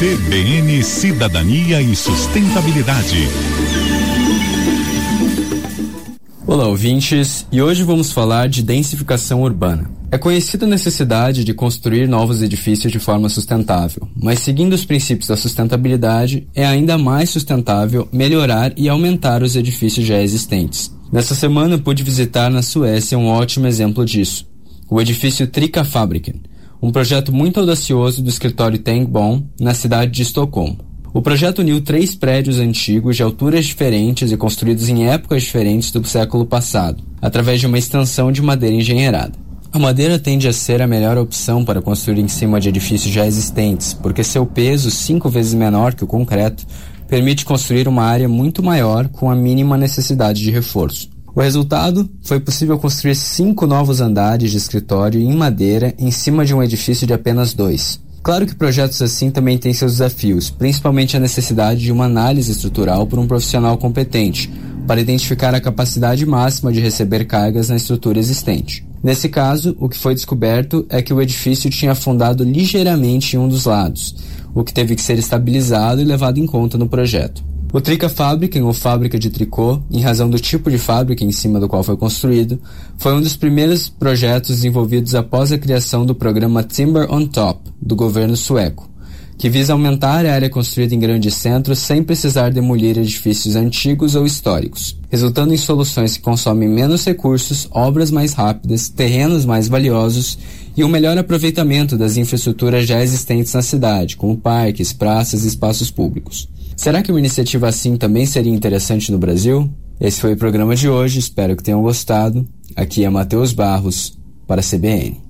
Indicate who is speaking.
Speaker 1: CBN Cidadania e Sustentabilidade.
Speaker 2: Olá, ouvintes, e hoje vamos falar de densificação urbana. É conhecida a necessidade de construir novos edifícios de forma sustentável, mas seguindo os princípios da sustentabilidade, é ainda mais sustentável melhorar e aumentar os edifícios já existentes. Nessa semana pude visitar na Suécia um ótimo exemplo disso, o edifício Trika Fabriken, um projeto muito audacioso do escritório Tengbom, na cidade de Estocolmo. O projeto uniu três prédios antigos de alturas diferentes e construídos em épocas diferentes do século passado, através de uma extensão de madeira engenheirada. A madeira tende a ser a melhor opção para construir em cima de edifícios já existentes, porque seu peso, cinco vezes menor que o concreto, permite construir uma área muito maior com a mínima necessidade de reforço. O resultado foi possível construir cinco novos andares de escritório em madeira em cima de um edifício de apenas dois. Claro que projetos assim também têm seus desafios, principalmente a necessidade de uma análise estrutural por um profissional competente, para identificar a capacidade máxima de receber cargas na estrutura existente. Nesse caso, o que foi descoberto é que o edifício tinha afundado ligeiramente em um dos lados, o que teve que ser estabilizado e levado em conta no projeto. O Trica Fabriken, ou fábrica de tricô, em razão do tipo de fábrica em cima do qual foi construído, foi um dos primeiros projetos desenvolvidos após a criação do programa Timber on Top, do governo sueco, que visa aumentar a área construída em grandes centros sem precisar demolir edifícios antigos ou históricos, resultando em soluções que consomem menos recursos, obras mais rápidas, terrenos mais valiosos e um melhor aproveitamento das infraestruturas já existentes na cidade, como parques, praças e espaços públicos. Será que uma iniciativa assim também seria interessante no Brasil? Esse foi o programa de hoje, espero que tenham gostado. Aqui é Matheus Barros, para a CBN.